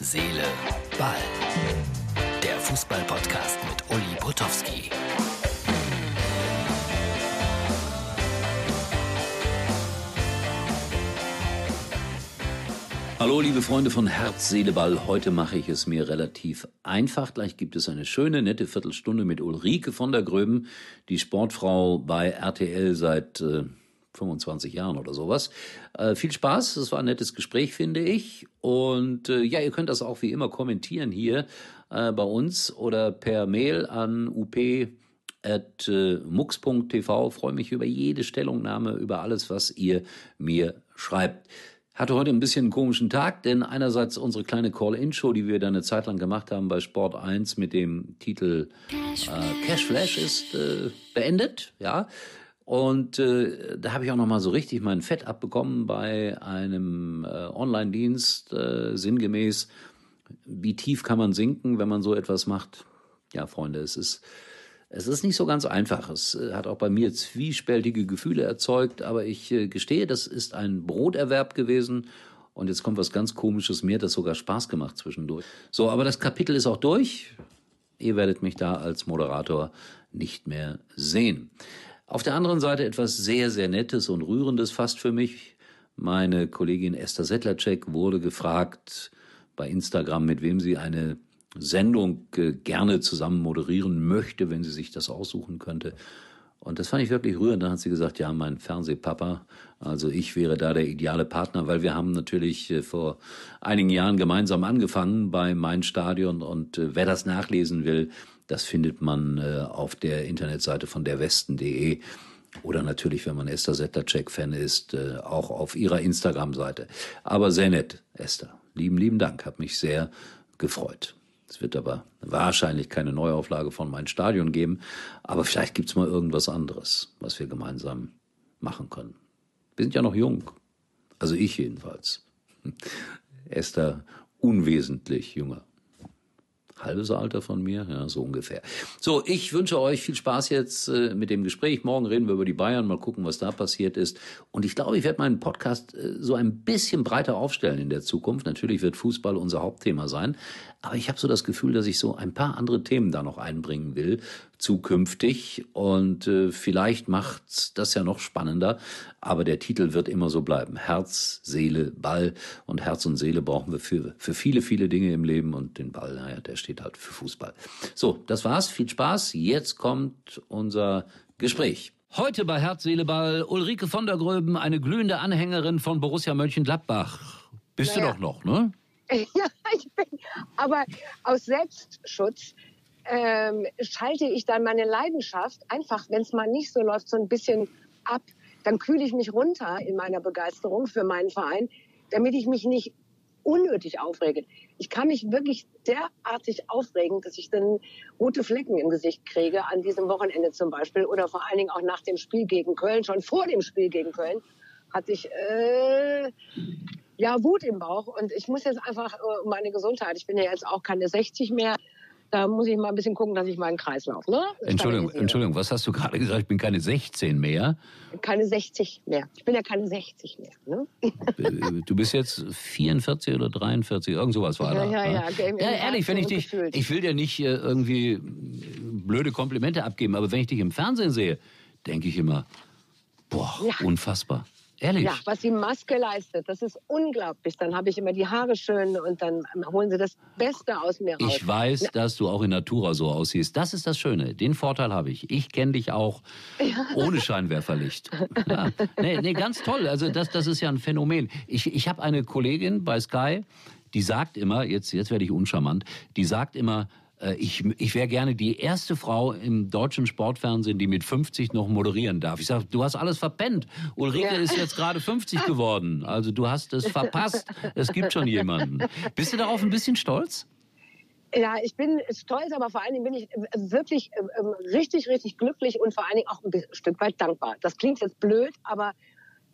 Seele, Ball. Der Fußball-Podcast mit Uli Potowski. Hallo, liebe Freunde von Herz, Seele, Ball. Heute mache ich es mir relativ einfach. Gleich gibt es eine schöne, nette Viertelstunde mit Ulrike von der Gröben, die Sportfrau bei RTL seit äh, 25 Jahren oder sowas. Äh, viel Spaß, es war ein nettes Gespräch, finde ich. Und äh, ja, ihr könnt das auch wie immer kommentieren hier äh, bei uns oder per Mail an up at äh, mux.tv. Freue mich über jede Stellungnahme, über alles, was ihr mir schreibt. Hatte heute ein bisschen einen komischen Tag, denn einerseits unsere kleine Call-In-Show, die wir da eine Zeit lang gemacht haben bei Sport 1 mit dem Titel Cash äh, Cash Flash ist äh, beendet, ja. Und äh, da habe ich auch noch mal so richtig mein Fett abbekommen bei einem äh, Online-Dienst, äh, sinngemäß, wie tief kann man sinken, wenn man so etwas macht? Ja, Freunde, es ist es ist nicht so ganz einfach. Es äh, hat auch bei mir zwiespältige Gefühle erzeugt, aber ich äh, gestehe, das ist ein Broterwerb gewesen. Und jetzt kommt was ganz Komisches. Mir hat das sogar Spaß gemacht zwischendurch. So, aber das Kapitel ist auch durch. Ihr werdet mich da als Moderator nicht mehr sehen. Auf der anderen Seite etwas sehr, sehr Nettes und Rührendes fast für mich. Meine Kollegin Esther Settlercheck wurde gefragt bei Instagram, mit wem sie eine Sendung äh, gerne zusammen moderieren möchte, wenn sie sich das aussuchen könnte. Und das fand ich wirklich rührend. Dann hat sie gesagt, ja, mein Fernsehpapa, also ich wäre da der ideale Partner, weil wir haben natürlich äh, vor einigen Jahren gemeinsam angefangen bei Mein Stadion und äh, wer das nachlesen will, das findet man äh, auf der Internetseite von derwesten.de oder natürlich, wenn man Esther Settercheck-Fan ist, äh, auch auf ihrer Instagram-Seite. Aber sehr nett, Esther. Lieben, lieben Dank, hat mich sehr gefreut. Es wird aber wahrscheinlich keine Neuauflage von Mein Stadion geben, aber vielleicht gibt's mal irgendwas anderes, was wir gemeinsam machen können. Wir sind ja noch jung, also ich jedenfalls. Esther unwesentlich jünger halbes Alter von mir, ja, so ungefähr. So, ich wünsche euch viel Spaß jetzt äh, mit dem Gespräch. Morgen reden wir über die Bayern, mal gucken, was da passiert ist. Und ich glaube, ich werde meinen Podcast äh, so ein bisschen breiter aufstellen in der Zukunft. Natürlich wird Fußball unser Hauptthema sein, aber ich habe so das Gefühl, dass ich so ein paar andere Themen da noch einbringen will zukünftig und äh, vielleicht macht's das ja noch spannender, aber der Titel wird immer so bleiben. Herz, Seele, Ball und Herz und Seele brauchen wir für für viele viele Dinge im Leben und den Ball, naja, der steht halt für Fußball. So, das war's, viel Spaß. Jetzt kommt unser Gespräch. Heute bei Herz, Seele, Ball Ulrike von der Gröben, eine glühende Anhängerin von Borussia Mönchengladbach. Bist naja. du doch noch, ne? Ja, ich bin, aber aus Selbstschutz ähm, schalte ich dann meine Leidenschaft einfach, wenn es mal nicht so läuft, so ein bisschen ab. Dann kühle ich mich runter in meiner Begeisterung für meinen Verein, damit ich mich nicht unnötig aufrege. Ich kann mich wirklich derartig aufregen, dass ich dann rote Flecken im Gesicht kriege, an diesem Wochenende zum Beispiel, oder vor allen Dingen auch nach dem Spiel gegen Köln, schon vor dem Spiel gegen Köln, hatte ich äh, ja Wut im Bauch. Und ich muss jetzt einfach äh, um meine Gesundheit, ich bin ja jetzt auch keine 60 mehr, da muss ich mal ein bisschen gucken, dass ich meinen Kreislauf. Ne? Entschuldigung, Entschuldigung, was hast du gerade gesagt? Ich bin keine 16 mehr. Keine 60 mehr. Ich bin ja keine 60 mehr. Ne? Äh, du bist jetzt 44 oder 43, irgend sowas war ja, da. Ja, ja, ja. ja ehrlich, wenn ich dich, ich will dir nicht äh, irgendwie blöde Komplimente abgeben, aber wenn ich dich im Fernsehen sehe, denke ich immer, boah, ja. unfassbar. Ehrlich? Ja, was die Maske leistet, das ist unglaublich. Dann habe ich immer die Haare schön und dann holen sie das Beste aus mir raus. Ich weiß, ja. dass du auch in Natura so aussiehst. Das ist das Schöne. Den Vorteil habe ich. Ich kenne dich auch ja. ohne Scheinwerferlicht. Ja. Nee, nee, ganz toll. Also das, das ist ja ein Phänomen. Ich, ich habe eine Kollegin bei Sky, die sagt immer, jetzt, jetzt werde ich uncharmant, die sagt immer, ich, ich wäre gerne die erste Frau im deutschen Sportfernsehen, die mit 50 noch moderieren darf. Ich sage, du hast alles verpennt. Ulrike ja. ist jetzt gerade 50 geworden. Also du hast es verpasst. Es gibt schon jemanden. Bist du darauf ein bisschen stolz? Ja, ich bin stolz, aber vor allen Dingen bin ich wirklich ähm, richtig, richtig glücklich und vor allen Dingen auch ein Stück weit dankbar. Das klingt jetzt blöd, aber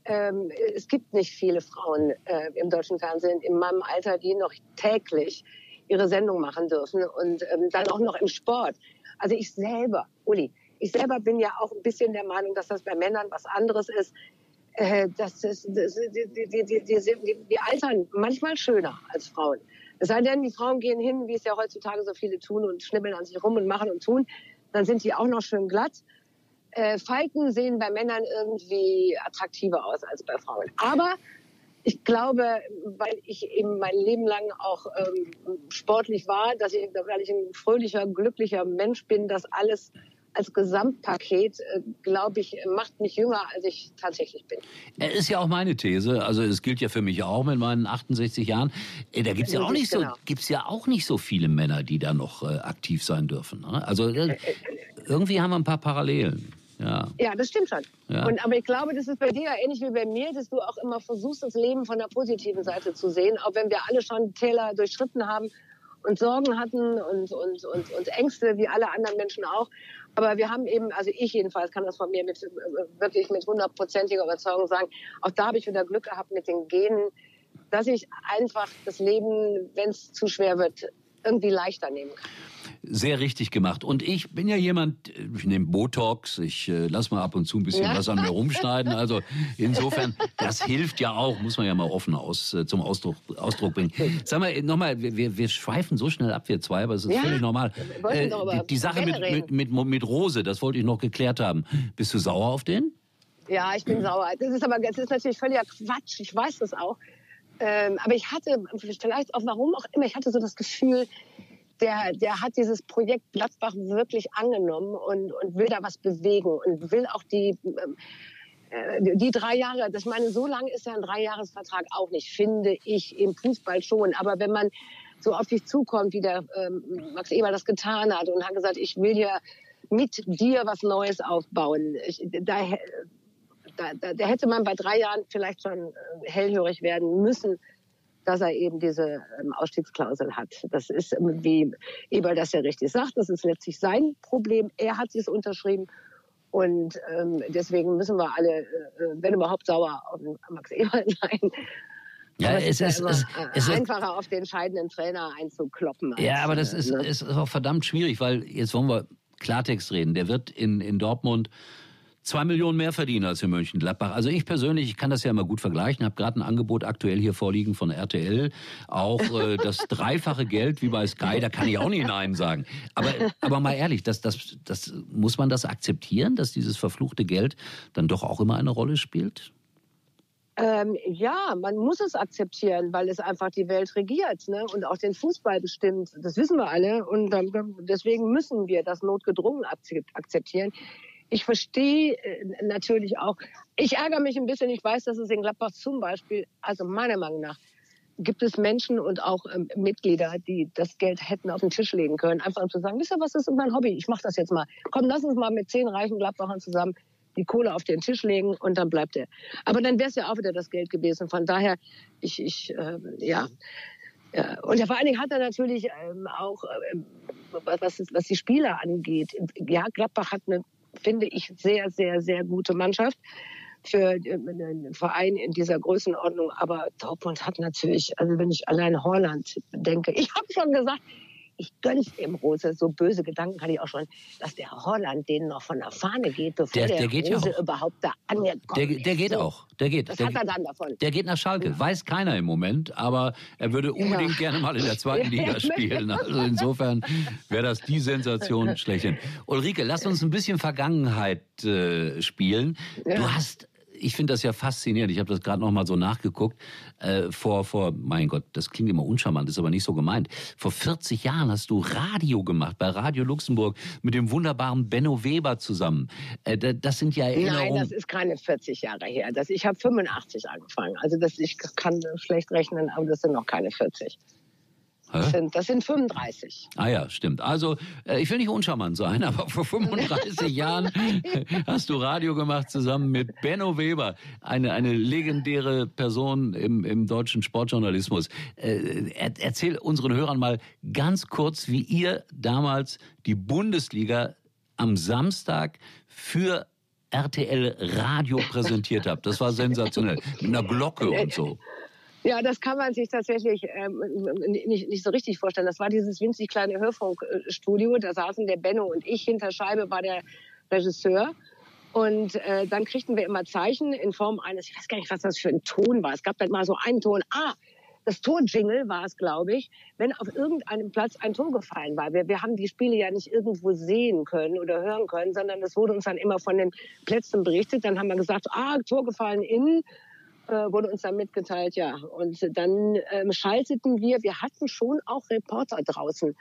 ähm, es gibt nicht viele Frauen äh, im deutschen Fernsehen in meinem Alter, die noch täglich ihre Sendung machen dürfen und ähm, dann auch noch im Sport. Also ich selber, Uli, ich selber bin ja auch ein bisschen der Meinung, dass das bei Männern was anderes ist. Äh, das ist, das, die, die, die, die, die, die altern manchmal schöner als Frauen. Es sei denn, die Frauen gehen hin, wie es ja heutzutage so viele tun und schnibbeln an sich rum und machen und tun. Dann sind die auch noch schön glatt. Äh, Falten sehen bei Männern irgendwie attraktiver aus als bei Frauen. Aber ich glaube, weil ich eben mein Leben lang auch ähm, sportlich war, dass ich, weil ich ein fröhlicher, glücklicher Mensch bin, dass alles als Gesamtpaket, äh, glaube ich, macht mich jünger, als ich tatsächlich bin. Er ist ja auch meine These. Also es gilt ja für mich auch mit meinen 68 Jahren. Äh, da gibt's ja auch nicht genau. so, gibt's ja auch nicht so viele Männer, die da noch äh, aktiv sein dürfen. Ne? Also äh, äh irgendwie haben wir ein paar Parallelen. Ja. ja, das stimmt schon. Ja. Und, aber ich glaube, das ist bei dir ähnlich wie bei mir, dass du auch immer versuchst, das Leben von der positiven Seite zu sehen, auch wenn wir alle schon Täler durchschritten haben und Sorgen hatten und, und, und, und Ängste, wie alle anderen Menschen auch. Aber wir haben eben, also ich jedenfalls kann das von mir mit, wirklich mit hundertprozentiger Überzeugung sagen, auch da habe ich wieder Glück gehabt mit den Genen, dass ich einfach das Leben, wenn es zu schwer wird, irgendwie leichter nehmen kann sehr richtig gemacht. Und ich bin ja jemand, ich nehme Botox, ich äh, lass mal ab und zu ein bisschen ja. was an mir rumschneiden. Also insofern, das hilft ja auch, muss man ja mal offen aus, äh, zum Ausdruck, Ausdruck bringen. Sag mal, nochmal, wir, wir schweifen so schnell ab, wir zwei, aber es ist ja, völlig normal. Äh, die, die Sache mit, mit, mit, mit Rose, das wollte ich noch geklärt haben. Bist du sauer auf den? Ja, ich bin sauer. Das ist aber das ist natürlich völliger Quatsch. Ich weiß das auch. Ähm, aber ich hatte, vielleicht auch warum auch immer, ich hatte so das Gefühl, der, der hat dieses Projekt Gladbach wirklich angenommen und, und will da was bewegen und will auch die, äh, die drei Jahre, das meine, so lang ist ja ein Dreijahresvertrag auch nicht, finde ich im Fußball schon. Aber wenn man so auf dich zukommt, wie der ähm, Max Eber das getan hat und hat gesagt, ich will hier mit dir was Neues aufbauen. Ich, da, da, da hätte man bei drei Jahren vielleicht schon äh, hellhörig werden müssen dass er eben diese ähm, Ausstiegsklausel hat. Das ist, ähm, wie Eber das ja richtig sagt, das ist letztlich sein Problem. Er hat es unterschrieben. Und ähm, deswegen müssen wir alle, äh, wenn überhaupt, sauer auf Max Eber sein. Ja, aber es, ist, ja es, es, einfacher auf den scheidenden Trainer einzukloppen. ja, aber das äh, ist, ne? ist auch verdammt schwierig, weil jetzt wollen wir Klartext reden. Der wird in, in Dortmund zwei Millionen mehr verdienen als in Mönchengladbach. Also ich persönlich, ich kann das ja immer gut vergleichen, habe gerade ein Angebot aktuell hier vorliegen von RTL, auch äh, das dreifache Geld wie bei Sky, da kann ich auch nicht Nein sagen. Aber, aber mal ehrlich, das, das, das, muss man das akzeptieren, dass dieses verfluchte Geld dann doch auch immer eine Rolle spielt? Ähm, ja, man muss es akzeptieren, weil es einfach die Welt regiert ne? und auch den Fußball bestimmt. Das wissen wir alle und deswegen müssen wir das notgedrungen akzeptieren ich verstehe äh, natürlich auch, ich ärgere mich ein bisschen, ich weiß, dass es in Gladbach zum Beispiel, also meiner Meinung nach, gibt es Menschen und auch ähm, Mitglieder, die das Geld hätten auf den Tisch legen können, einfach um zu sagen, wisst ihr was, ist mein Hobby, ich mache das jetzt mal. Komm, lass uns mal mit zehn reichen Gladbachern zusammen die Kohle auf den Tisch legen und dann bleibt er. Aber dann wäre es ja auch wieder das Geld gewesen. Von daher, ich, ich äh, ja. ja. Und vor allen Dingen hat er natürlich ähm, auch, äh, was, was die Spieler angeht, ja, Gladbach hat eine finde ich, sehr, sehr, sehr gute Mannschaft für einen Verein in dieser Größenordnung. Aber Dortmund hat natürlich, also wenn ich allein Holland denke, ich habe schon gesagt, ich gönn's dem Rose. So böse Gedanken hatte ich auch schon, dass der Holland denen noch von der Fahne geht, bevor der, der, der Rose ja überhaupt da angekommen der, der geht so. auch. Der geht. Was der, hat er dann davon? Der geht nach Schalke. Ja. Weiß keiner im Moment, aber er würde unbedingt ja. gerne mal in der zweiten Liga spielen. Also insofern wäre das die Sensation schlechthin. Ulrike, lass uns ein bisschen Vergangenheit äh, spielen. Du hast ich finde das ja faszinierend. Ich habe das gerade noch mal so nachgeguckt. Äh, vor, vor, mein Gott, das klingt immer uncharmant, ist aber nicht so gemeint. Vor 40 Jahren hast du Radio gemacht bei Radio Luxemburg mit dem wunderbaren Benno Weber zusammen. Äh, das sind ja Erinnerungen. Nein, das ist keine 40 Jahre her. Das, ich habe 85 angefangen. Also das, ich kann schlecht rechnen, aber das sind noch keine 40. Das sind, das sind 35. Ah ja, stimmt. Also äh, ich will nicht uncharmant sein, aber vor 35 Jahren hast du Radio gemacht zusammen mit Benno Weber, eine, eine legendäre Person im, im deutschen Sportjournalismus. Äh, erzähl unseren Hörern mal ganz kurz, wie ihr damals die Bundesliga am Samstag für RTL Radio präsentiert habt. Das war sensationell. Mit einer Glocke und so. Ja, das kann man sich tatsächlich ähm, nicht, nicht so richtig vorstellen. Das war dieses winzig kleine Hörfunkstudio. Da saßen der Benno und ich. Hinter Scheibe war der Regisseur. Und äh, dann kriegten wir immer Zeichen in Form eines, ich weiß gar nicht, was das für ein Ton war. Es gab dann mal so einen Ton. Ah, das Torjingle war es, glaube ich, wenn auf irgendeinem Platz ein Tor gefallen war. Wir, wir haben die Spiele ja nicht irgendwo sehen können oder hören können, sondern das wurde uns dann immer von den Plätzen berichtet. Dann haben wir gesagt, ah, Tor gefallen innen äh, wurde uns dann mitgeteilt, ja. Und dann ähm, schalteten wir, wir hatten schon auch Reporter draußen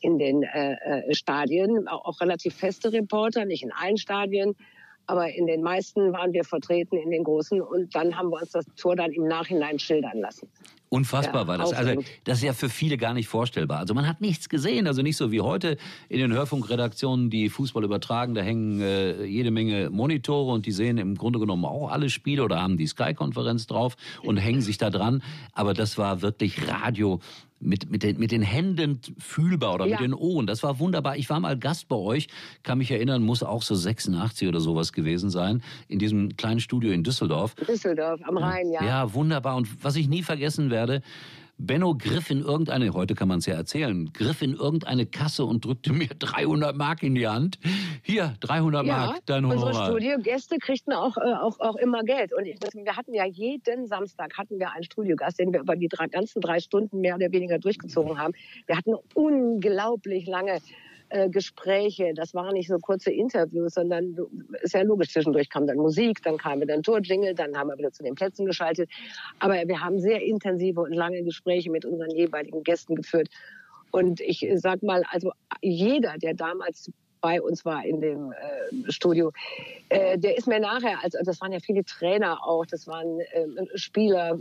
in den äh, äh, Stadien, auch, auch relativ feste Reporter, nicht in allen Stadien, aber in den meisten waren wir vertreten, in den großen. Und dann haben wir uns das Tor dann im Nachhinein schildern lassen. Unfassbar ja, war das. Also das ist ja für viele gar nicht vorstellbar. Also man hat nichts gesehen. Also nicht so wie heute in den Hörfunkredaktionen, die Fußball übertragen. Da hängen äh, jede Menge Monitore und die sehen im Grunde genommen auch alle Spiele oder haben die Sky-Konferenz drauf und hängen sich da dran. Aber das war wirklich Radio mit, mit, den, mit den Händen fühlbar oder ja. mit den Ohren. Das war wunderbar. Ich war mal Gast bei euch, kann mich erinnern, muss auch so 86 oder sowas gewesen sein, in diesem kleinen Studio in Düsseldorf. Düsseldorf, am Rhein, ja. Ja, wunderbar. Und was ich nie vergessen werde, Benno griff in irgendeine, heute kann man es ja erzählen, griff in irgendeine Kasse und drückte mir 300 Mark in die Hand. Hier, 300 ja, Mark, dein Honorar. Unsere Studiogäste kriegten auch, äh, auch, auch immer Geld. Und ich, wir hatten ja jeden Samstag hatten wir einen Studiogast, den wir über die drei, ganzen drei Stunden mehr oder weniger durchgezogen haben. Wir hatten unglaublich lange äh, Gespräche. Das waren nicht so kurze Interviews, sondern ist ja logisch, zwischendurch kam dann Musik, dann kam dann Torjingle, dann haben wir wieder zu den Plätzen geschaltet. Aber wir haben sehr intensive und lange Gespräche mit unseren jeweiligen Gästen geführt. Und ich sag mal, also jeder, der damals bei uns war in dem äh, Studio, äh, der ist mir nachher, also das waren ja viele Trainer auch, das waren äh, Spieler,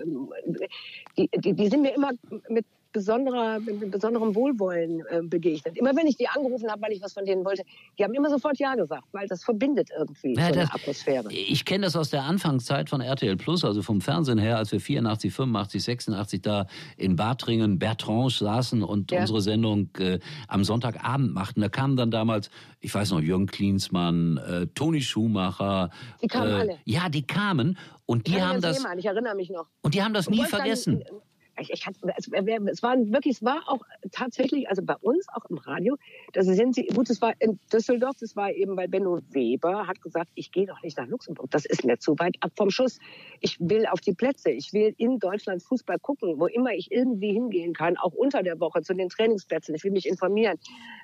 die, die, die sind mir immer mit besonderer, mit besonderem Wohlwollen äh, begegnet. Immer wenn ich die angerufen habe, weil ich was von denen wollte, die haben immer sofort Ja gesagt, weil das verbindet irgendwie ja, so das, eine Atmosphäre. Ich kenne das aus der Anfangszeit von RTL Plus, also vom Fernsehen her, als wir 84, 85, 86 da in Bartringen, Bertrange saßen und ja. unsere Sendung äh, am Sonntagabend machten. Da kamen dann damals, ich weiß noch, Jürgen Klinsmann, äh, Toni Schumacher. Die kamen äh, alle. Ja, die kamen und die haben das. ich erinnere mich noch. Und die haben das nie vergessen. Dann, ich, ich hatte, es, es war wirklich, es war auch tatsächlich, also bei uns auch im Radio, da sind sie, gut, es war in Düsseldorf, das war eben, weil Benno Weber hat gesagt, ich gehe doch nicht nach Luxemburg, das ist mir zu weit ab vom Schuss. Ich will auf die Plätze, ich will in Deutschland Fußball gucken, wo immer ich irgendwie hingehen kann, auch unter der Woche zu den Trainingsplätzen, ich will mich informieren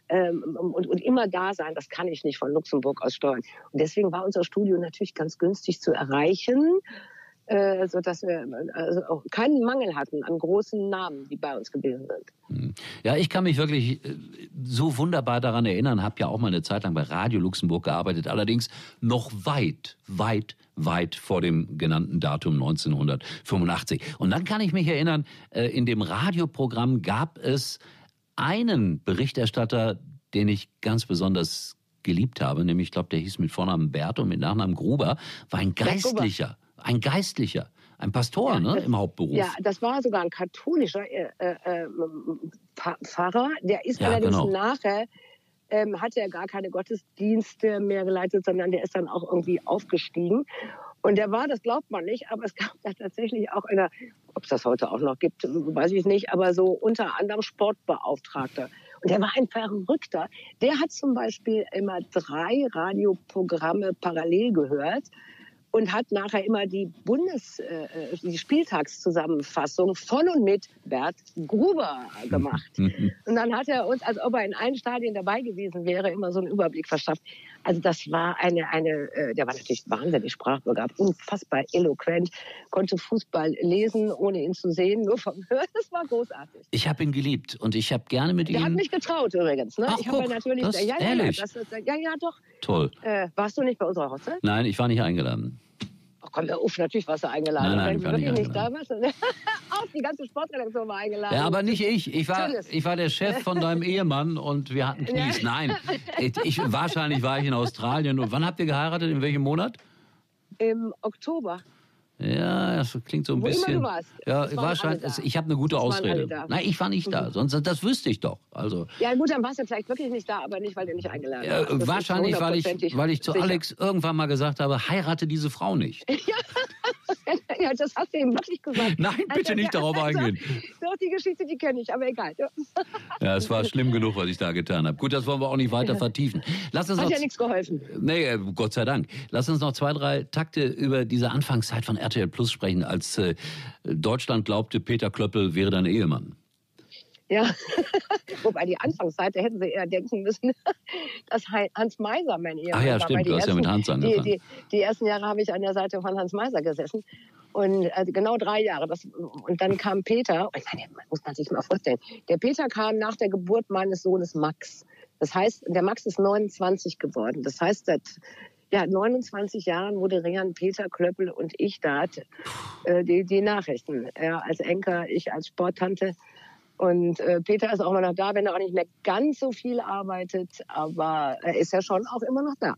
ähm, und, und immer da sein, das kann ich nicht von Luxemburg aus steuern. Und deswegen war unser Studio natürlich ganz günstig zu erreichen äh, so dass wir also auch keinen Mangel hatten an großen Namen, die bei uns gewesen sind. Hm. Ja, ich kann mich wirklich äh, so wunderbar daran erinnern, habe ja auch mal eine Zeit lang bei Radio Luxemburg gearbeitet, allerdings noch weit, weit, weit vor dem genannten Datum 1985. Und dann kann ich mich erinnern, äh, in dem Radioprogramm gab es einen Berichterstatter, den ich ganz besonders geliebt habe, nämlich, ich glaube, der hieß mit Vornamen Bert und mit Nachnamen Gruber, war ein Geistlicher ein Geistlicher, ein Pastor ja, ne, das, im Hauptberuf. Ja, das war sogar ein katholischer äh, äh, Pfarrer. Der ist ja, allerdings genau. nachher, ähm, hat er gar keine Gottesdienste mehr geleitet, sondern der ist dann auch irgendwie aufgestiegen. Und der war, das glaubt man nicht, aber es gab da tatsächlich auch eine, ob es das heute auch noch gibt, weiß ich nicht, aber so unter anderem Sportbeauftragter. Und der war ein Verrückter. Der hat zum Beispiel immer drei Radioprogramme parallel gehört und hat nachher immer die Bundes, äh, die Spieltagszusammenfassung von und mit Bert Gruber gemacht. und dann hat er uns, als ob er in allen Stadien dabei gewesen wäre, immer so einen Überblick verschafft. Also das war eine, eine, äh, der war natürlich wahnsinnig sprachbegabt, unfassbar eloquent, konnte Fußball lesen, ohne ihn zu sehen, nur vom Hören. Das war großartig. Ich habe ihn geliebt und ich habe gerne mit ihm. Der hat mich getraut übrigens. Ne? Ach, ich habe natürlich, das, ja, ja, ehrlich? Ja, das, ja, ja, doch. Toll. Äh, warst du nicht bei unserer Hochzeit? Nein, ich war nicht eingeladen. Komm, der Uff, natürlich warst du eingeladen. Nein, nein, Wenn du wirklich nicht da warst, auch die ganze Sportredaktion war eingeladen. Ja, aber nicht ich. Ich war, ich war der Chef von deinem Ehemann und wir hatten Knies. Nein, ich, wahrscheinlich war ich in Australien. Und wann habt ihr geheiratet? In welchem Monat? Im Oktober. Ja, das klingt so ein Wo bisschen. Immer du warst. Ja, wahrscheinlich. Ich habe eine gute Ausrede. Nein, ich war nicht da. Mhm. Sonst das wüsste ich doch. Also. Ja gut, dann warst du vielleicht wirklich nicht da, aber nicht, weil du nicht eingeladen ja, hast. Wahrscheinlich, weil ich, weil ich zu sicher. Alex irgendwann mal gesagt habe, heirate diese Frau nicht. ja, Ja, das hast du eben wirklich gesagt. Nein, bitte Also, nicht darauf also, eingehen. Doch, die Geschichte, die kenne ich, aber egal. Ja, es war schlimm genug, was ich da getan habe. Gut, das wollen wir auch nicht weiter vertiefen. Lass uns Hat noch, ja nichts geholfen. nee, äh, Gott sei Dank. Lass uns noch zwei, drei Takte über diese Anfangszeit von RTL Plus sprechen, als äh, Deutschland glaubte, Peter Klöppel wäre dein Ehemann. Ja, wobei die Anfangsseite hätten sie eher denken müssen, dass Hans Meiser mein Ehemann ja, war. stimmt, weil die du hast ja mit Hans die, angefangen. die, die ersten Jahre habe ich an der Seite von Hans Meiser gesessen. Und also genau drei Jahre. Das, und dann kam Peter, ich meine, muss man sich mal vorstellen, der Peter kam nach der Geburt meines Sohnes Max. Das heißt, der Max ist 29 geworden. Das heißt, seit ja, 29 Jahren moderieren Peter Klöppel und ich da äh, die, die Nachrichten. Er als Enker, ich als Sporttante. Und äh, Peter ist auch immer noch da, wenn er auch nicht mehr ganz so viel arbeitet, aber er ist ja schon auch immer noch da.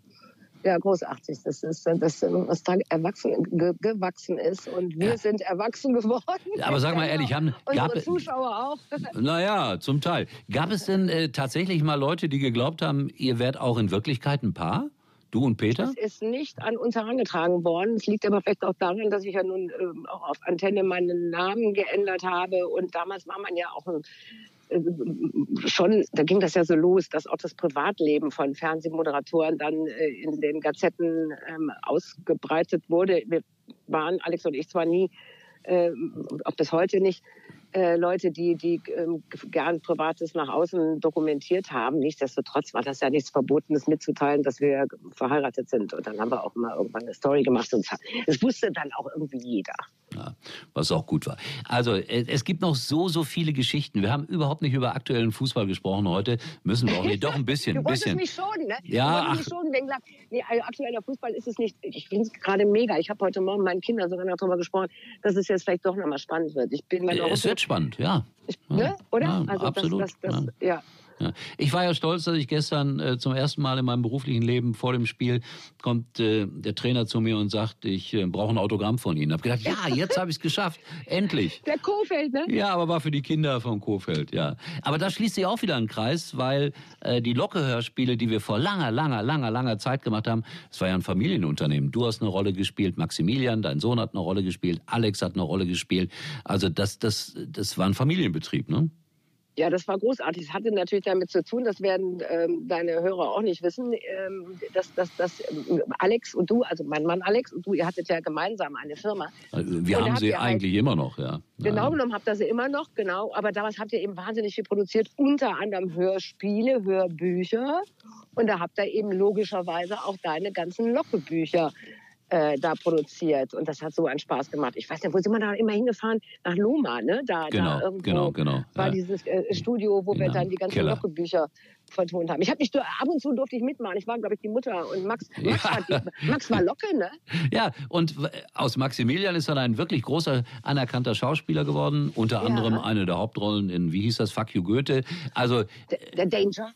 Ja, großartig. Das ist, das, was da erwachsen, ge, gewachsen ist. Und wir Ja. sind erwachsen geworden. Aber sag mal ehrlich, haben- Unsere gab- Zuschauer auch. Naja, zum Teil. Gab es denn äh, tatsächlich mal Leute, die geglaubt haben, ihr werdet auch in Wirklichkeit ein Paar? Du und Peter? Das ist nicht an uns herangetragen worden. Es liegt aber vielleicht auch daran, dass ich ja nun ähm, auch auf Antenne meinen Namen geändert habe. Und damals war man ja auch ein, schon, da ging das ja so los, dass auch das Privatleben von Fernsehmoderatoren dann äh, in den Gazetten ähm, ausgebreitet wurde. Wir waren, Alex und ich, zwar nie, äh, auch bis heute nicht, äh, Leute, die, die ähm, gern Privates nach außen dokumentiert haben. Nichtsdestotrotz war das ja nichts Verbotenes mitzuteilen, dass wir verheiratet sind. Und dann haben wir auch mal irgendwann eine Story gemacht. Und das wusste dann auch irgendwie jeder. Ja, was auch gut war. Also, äh, es gibt noch so, so viele Geschichten. Wir haben überhaupt nicht über aktuellen Fußball gesprochen heute. Müssen wir auch nicht. Doch ein bisschen, Du ein bisschen. mich schon, ne? Ja, du mich schon wegen, nee, also aktueller Fußball ist es nicht. Ich finde es gerade mega. Ich habe heute Morgen meinen Kindern sogar noch darüber gesprochen, dass es jetzt vielleicht doch nochmal spannend wird. Ich bin mein Es wird spannend, ja. ne? Oder? ja, also absolut, Das, das, das, ja. Ja. Ich war ja stolz, dass ich gestern äh, zum ersten Mal in meinem beruflichen Leben vor dem Spiel kommt äh, der Trainer zu mir und sagt, ich äh, brauche ein Autogramm von Ihnen. Hab gedacht, ja, jetzt habe ich es geschafft, endlich. Der Kofeld, ne? Ja, aber war für die Kinder von Kofeld, ja. Aber da schließt sich auch wieder ein Kreis, weil äh, die Locke-Hörspiele, die wir vor langer, langer, langer, langer Zeit gemacht haben, es war ja ein Familienunternehmen. Du hast eine Rolle gespielt, Maximilian, dein Sohn hat eine Rolle gespielt, Alex hat eine Rolle gespielt. Also das, das, das war ein Familienbetrieb, ne? Ja, das war großartig. Es hatte natürlich damit zu tun, das werden ähm, deine Hörer auch nicht wissen, ähm, dass, dass, dass ähm, Alex und du, also mein Mann Alex und du, ihr hattet ja gemeinsam eine Firma. Also Wir Und haben sie halt- eigentlich immer noch, ja. Genau ja. genommen habt ihr sie immer noch, genau. Aber damals habt ihr eben wahnsinnig viel produziert, unter anderem Hörspiele, Hörbücher. Und da habt ihr eben logischerweise auch deine ganzen Lockebücher äh, da produziert. Und das hat so einen Spaß gemacht. Ich weiß nicht, wo sind wir da immer hingefahren? Nach Loma, ne? Da, Genau, da irgendwo genau, genau, war ja. dieses äh, Studio, wo wir Genau, dann die ganzen. Lockebücher vertont haben. Ich habe nicht ab und zu durfte ich mitmachen. Ich war, glaube ich, die Mutter und Max. Max, Ja. war, die, Max war Locke, ne? Ja, und aus Maximilian ist dann ein wirklich großer, anerkannter Schauspieler geworden. Unter Ja. anderem eine der Hauptrollen in, wie hieß das, Fuck You Goethe. Also, Der, der Danger.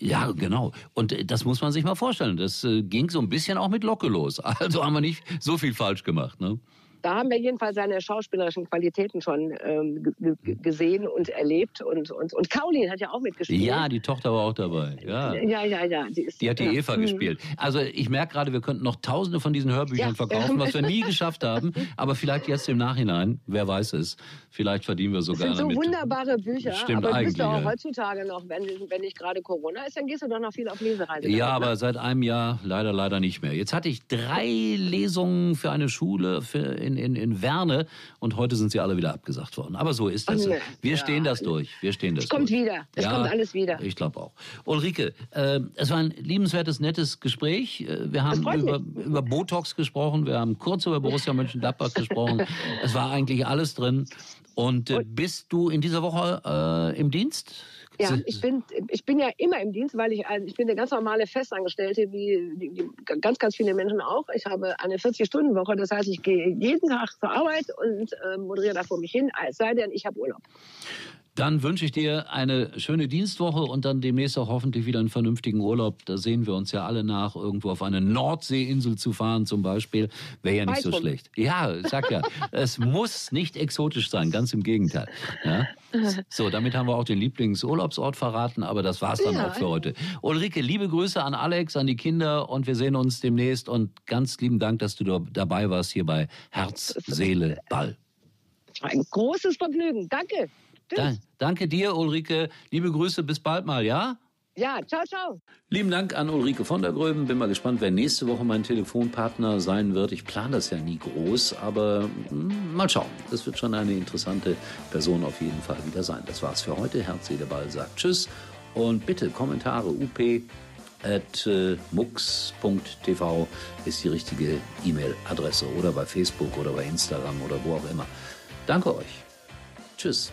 Ja, genau. Und äh, das muss man sich mal vorstellen. Das äh, ging so ein bisschen auch mit Locke los. Also haben wir nicht so viel falsch gemacht, ne? Da haben wir jedenfalls seine schauspielerischen Qualitäten schon ähm, gesehen und erlebt. Und, und, und Caroline hat ja auch mitgespielt. Ja, die Tochter war auch dabei. Ja. ja, ja, ja. Die, ist, Die hat die ja. Eva Mhm. gespielt. Also ich merke gerade, wir könnten noch tausende von diesen Hörbüchern Ja. verkaufen, was wir nie geschafft haben. Aber vielleicht jetzt im Nachhinein, wer weiß es, vielleicht verdienen wir Das sogar sind so damit. wunderbare Bücher. Stimmt aber eigentlich, doch auch heutzutage noch, wenn, wenn nicht gerade Corona ist, dann gehst du doch noch viel auf Lesereise. Ja, ne? aber seit einem Jahr leider, leider nicht mehr. Jetzt hatte ich drei Lesungen für eine Schule für in, in, in Werne und heute sind sie alle wieder abgesagt worden. Aber so ist das. Wir Ja. stehen das durch. Wir stehen das Es kommt durch. wieder. Es kommt alles wieder. Ich glaube auch. Ulrike, äh, es war ein liebenswertes, nettes Gespräch. Äh, Wir haben über, über Botox gesprochen, wir haben kurz über Borussia Mönchengladbach gesprochen. Es war eigentlich alles drin. Und äh, bist du in dieser Woche äh, im Dienst? Ja, ich bin, ich bin ja immer im Dienst, weil ich, ich bin eine ganz normale Festangestellte, wie die, ganz, ganz viele Menschen auch. Ich habe eine 40-Stunden-Woche, das heißt, ich gehe jeden Tag zur Arbeit und äh, moderiere da vor mich hin, es sei denn, ich habe Urlaub. Dann wünsche ich dir eine schöne Dienstwoche und dann demnächst auch hoffentlich wieder einen vernünftigen Urlaub. Da sehen wir uns ja alle nach, irgendwo auf eine Nordseeinsel zu fahren zum Beispiel. Wäre ja nicht so schlecht. Ja, ich sag ja, es muss nicht exotisch sein, ganz im Gegenteil. Ja? So, damit haben wir auch den Lieblingsurlaubsort verraten, aber das war's dann ja. auch für heute. Ulrike, liebe Grüße an Alex, an die Kinder und wir sehen uns demnächst und ganz lieben Dank, dass du dabei warst hier bei Herz, Seele, Ball. Ein großes Vergnügen. Danke. Da, danke dir, Ulrike. Liebe Grüße, bis bald mal, ja? Ja, ciao, ciao. Lieben Dank an Ulrike von der Gröben. Bin mal gespannt, wer nächste Woche mein Telefonpartner sein wird. Ich plane das ja nie groß, aber mh, hm, mal schauen. Das wird schon eine interessante Person auf jeden Fall wieder sein. Das war's für heute. Herz, Seele, Ball sagt Tschüss. Und bitte Kommentare up at äh, ist die richtige E-Mail-Adresse oder bei Facebook oder bei Instagram oder wo auch immer. Danke euch. Tschüss.